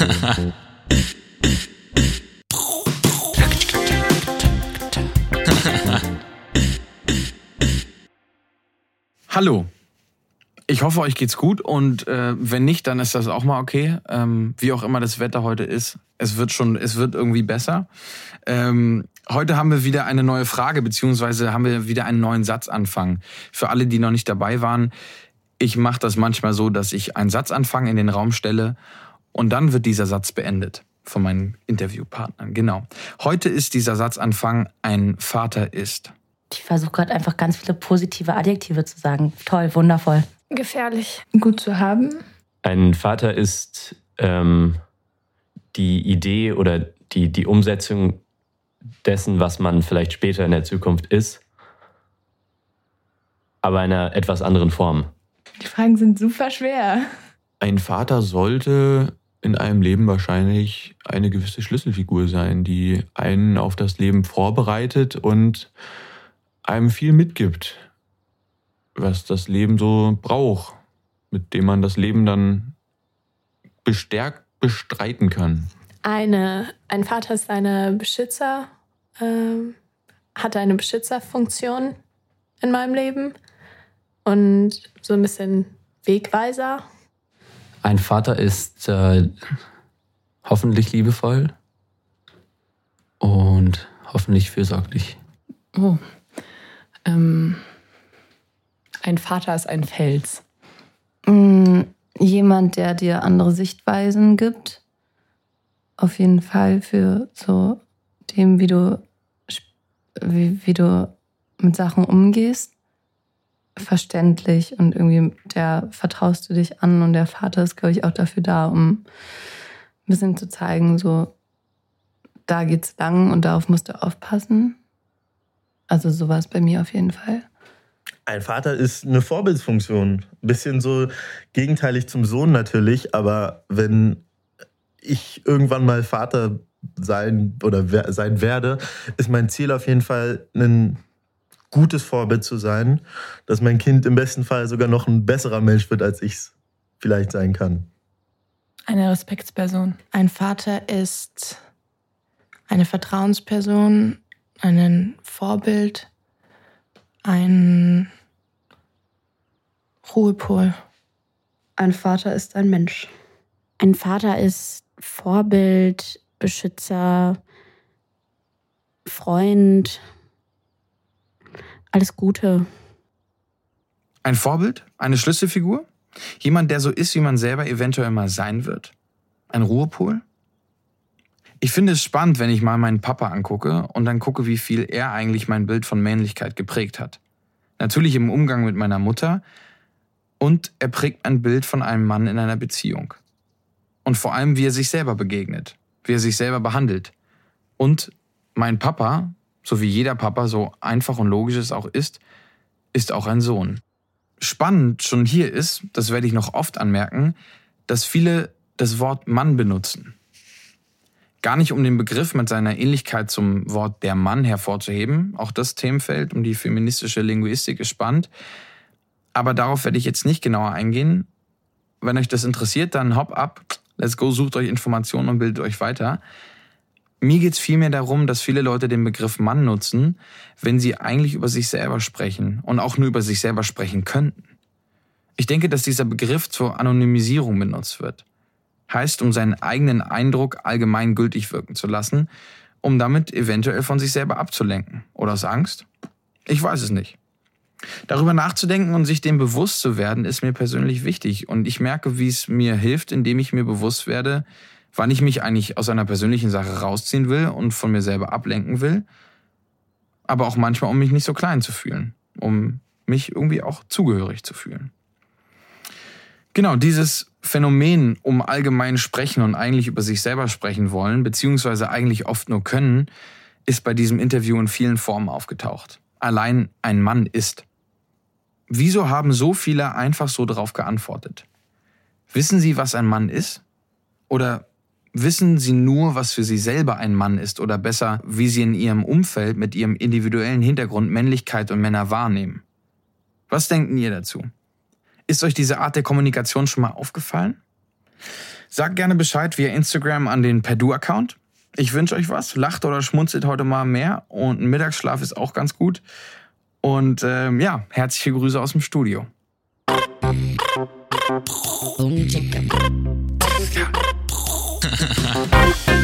Hallo. Ich hoffe, euch geht's gut und äh, wenn nicht, dann ist das auch mal okay. Ähm, wie auch immer das Wetter heute ist, es wird schon, es wird irgendwie besser. Ähm, heute haben wir wieder eine neue Frage beziehungsweise haben wir wieder einen neuen Satzanfang. Für alle, die noch nicht dabei waren, ich mache das manchmal so, dass ich einen Satzanfang in den Raum stelle und dann wird dieser Satz beendet von meinen Interviewpartnern. Genau. Heute ist dieser Satzanfang ein Vater ist. Ich versuche gerade einfach ganz viele positive Adjektive zu sagen. Toll, wundervoll. Gefährlich. Gut zu haben. Ein Vater ist ähm, die Idee oder die, die Umsetzung dessen, was man vielleicht später in der Zukunft ist, aber in einer etwas anderen Form. Die Fragen sind super schwer. Ein Vater sollte in einem Leben wahrscheinlich eine gewisse Schlüsselfigur sein, die einen auf das Leben vorbereitet und einem viel mitgibt, was das Leben so braucht, mit dem man das Leben dann bestärkt bestreiten kann. Eine, ein Vater ist eine Beschützer, äh, hat eine Beschützerfunktion in meinem Leben und so ein bisschen Wegweiser. Ein Vater ist äh, hoffentlich liebevoll und hoffentlich fürsorglich. Oh. Ähm, ein Vater ist ein Fels. Mm, jemand, der dir andere Sichtweisen gibt. Auf jeden Fall für so dem, wie du, wie, wie du mit Sachen umgehst. Verständlich und irgendwie, der vertraust du dich an und der Vater ist, glaube ich, auch dafür da, um ein bisschen zu zeigen, so, da geht's lang und darauf musst du aufpassen. Also so war es bei mir auf jeden Fall. Ein Vater ist eine Vorbildsfunktion. Ein bisschen so gegenteilig zum Sohn natürlich, aber wenn ich irgendwann mal Vater sein oder sein werde, ist mein Ziel auf jeden Fall ein gutes Vorbild zu sein, dass mein Kind im besten Fall sogar noch ein besserer Mensch wird, als ich es vielleicht sein kann. Eine Respektsperson. Ein Vater ist eine Vertrauensperson, ein Vorbild, ein Ruhepol. Ein Vater ist ein Mensch. Ein Vater ist Vorbild, Beschützer, Freund, alles Gute. Ein Vorbild? Eine Schlüsselfigur? Jemand, der so ist, wie man selber eventuell mal sein wird? Ein Ruhepol? Ich finde es spannend, wenn ich mal meinen Papa angucke und dann gucke, wie viel er eigentlich mein Bild von Männlichkeit geprägt hat. Natürlich im Umgang mit meiner Mutter und er prägt ein Bild von einem Mann in einer Beziehung. Und vor allem, wie er sich selber begegnet, wie er sich selber behandelt. Und mein Papa, so wie jeder Papa so einfach und logisch es auch ist, ist auch ein Sohn. Spannend schon hier ist, das werde ich noch oft anmerken, dass viele das Wort Mann benutzen. Gar nicht um den Begriff mit seiner Ähnlichkeit zum Wort der Mann hervorzuheben, auch das Themenfeld um die feministische Linguistik ist spannend, aber darauf werde ich jetzt nicht genauer eingehen. Wenn euch das interessiert, dann hopp ab, let's go, sucht euch Informationen und bildet euch weiter. Mir geht es vielmehr darum, dass viele Leute den Begriff Mann nutzen, wenn sie eigentlich über sich selber sprechen und auch nur über sich selber sprechen könnten. Ich denke, dass dieser Begriff zur Anonymisierung benutzt wird. Heißt, um seinen eigenen Eindruck allgemein gültig wirken zu lassen, um damit eventuell von sich selber abzulenken. Oder aus Angst? Ich weiß es nicht. Darüber nachzudenken und sich dem bewusst zu werden, ist mir persönlich wichtig. Und ich merke, wie es mir hilft, indem ich mir bewusst werde, wann ich mich eigentlich aus einer persönlichen Sache rausziehen will und von mir selber ablenken will. Aber auch manchmal, um mich nicht so klein zu fühlen. Um mich irgendwie auch zugehörig zu fühlen. Genau, dieses Phänomen um allgemein sprechen und eigentlich über sich selber sprechen wollen, beziehungsweise eigentlich oft nur können, ist bei diesem Interview in vielen Formen aufgetaucht. Allein ein Mann ist. Wieso haben so viele einfach so darauf geantwortet? Wissen Sie, was ein Mann ist? Oder wissen sie nur, was für sie selber ein Mann ist oder besser, wie sie in ihrem Umfeld mit ihrem individuellen Hintergrund Männlichkeit und Männer wahrnehmen. Was denken ihr dazu? Ist euch diese Art der Kommunikation schon mal aufgefallen? Sagt gerne Bescheid via Instagram an den Perdu-Account. Ich wünsche euch was. Lacht oder schmunzelt heute mal mehr. Und ein Mittagsschlaf ist auch ganz gut. Und ähm, ja, herzliche Grüße aus dem Studio. Bye.